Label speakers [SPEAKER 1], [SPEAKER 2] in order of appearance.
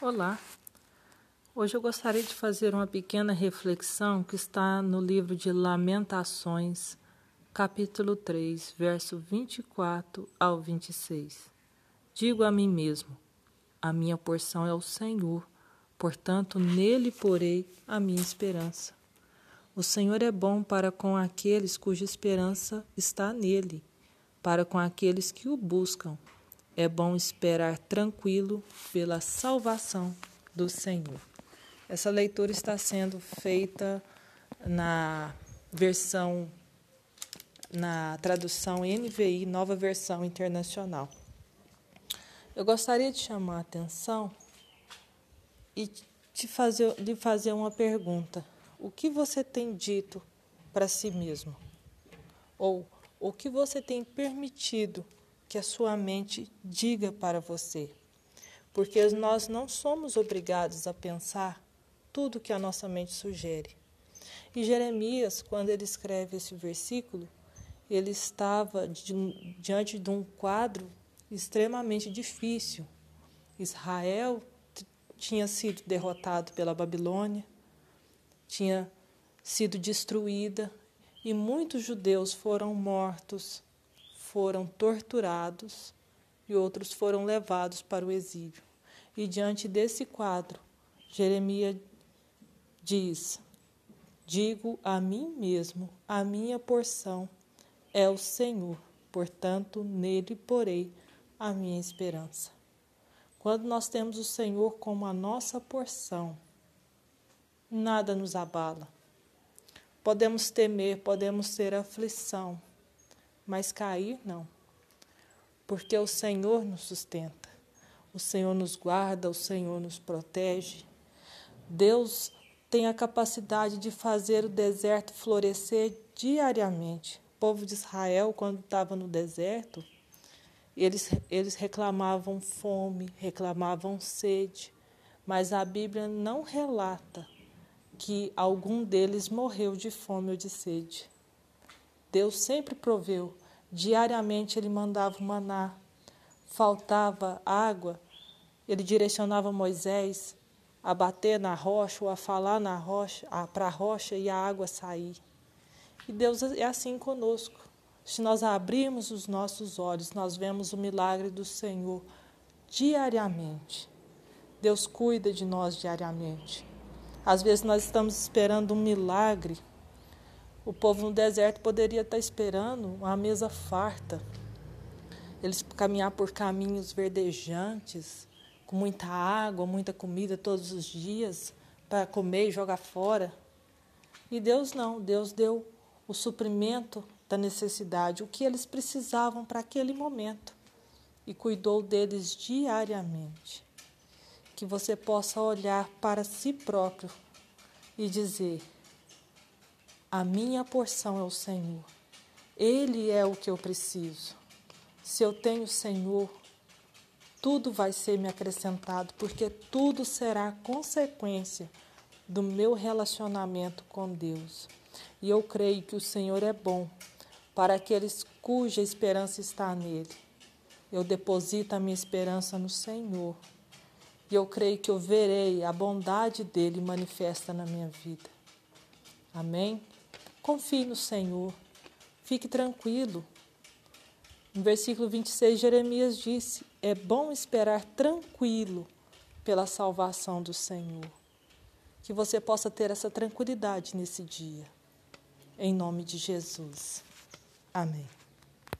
[SPEAKER 1] Olá! Hoje eu gostaria de fazer uma pequena reflexão que está no livro de Lamentações, capítulo 3, verso 24 ao 26. Digo a mim mesmo: a minha porção é o Senhor, portanto nele porei a minha esperança. O Senhor é bom para com aqueles cuja esperança está nele, para com aqueles que o buscam é bom esperar tranquilo pela salvação do Senhor. Essa leitura está sendo feita na versão, na tradução NVI, nova versão internacional. Eu gostaria de chamar a atenção e te fazer, lhe fazer uma pergunta. O que você tem dito para si mesmo? Ou o que você tem permitido que a sua mente diga para você. Porque nós não somos obrigados a pensar tudo que a nossa mente sugere. E Jeremias, quando ele escreve esse versículo, ele estava diante de um quadro extremamente difícil. Israel tinha sido derrotado pela Babilônia, tinha sido destruída e muitos judeus foram mortos foram torturados e outros foram levados para o exílio. E diante desse quadro, Jeremias diz: Digo a mim mesmo, a minha porção é o Senhor, portanto, nele porei a minha esperança. Quando nós temos o Senhor como a nossa porção, nada nos abala. Podemos temer, podemos ter aflição, mas cair não. Porque o Senhor nos sustenta, o Senhor nos guarda, o Senhor nos protege. Deus tem a capacidade de fazer o deserto florescer diariamente. O povo de Israel, quando estava no deserto, eles, eles reclamavam fome, reclamavam sede, mas a Bíblia não relata que algum deles morreu de fome ou de sede. Deus sempre proveu. Diariamente ele mandava o maná. Faltava água, ele direcionava Moisés a bater na rocha ou a falar na rocha, para a rocha e a água sair. E Deus é assim conosco. Se nós abrirmos os nossos olhos, nós vemos o milagre do Senhor diariamente. Deus cuida de nós diariamente. Às vezes nós estamos esperando um milagre o povo no deserto poderia estar esperando uma mesa farta. Eles caminhar por caminhos verdejantes, com muita água, muita comida todos os dias para comer e jogar fora. E Deus não, Deus deu o suprimento da necessidade, o que eles precisavam para aquele momento e cuidou deles diariamente. Que você possa olhar para si próprio e dizer: a minha porção é o Senhor. Ele é o que eu preciso. Se eu tenho o Senhor, tudo vai ser me acrescentado, porque tudo será consequência do meu relacionamento com Deus. E eu creio que o Senhor é bom para aqueles cuja esperança está nele. Eu deposito a minha esperança no Senhor. E eu creio que eu verei a bondade dele manifesta na minha vida. Amém? Confie no Senhor, fique tranquilo. No versículo 26, Jeremias disse: É bom esperar tranquilo pela salvação do Senhor. Que você possa ter essa tranquilidade nesse dia. Em nome de Jesus. Amém.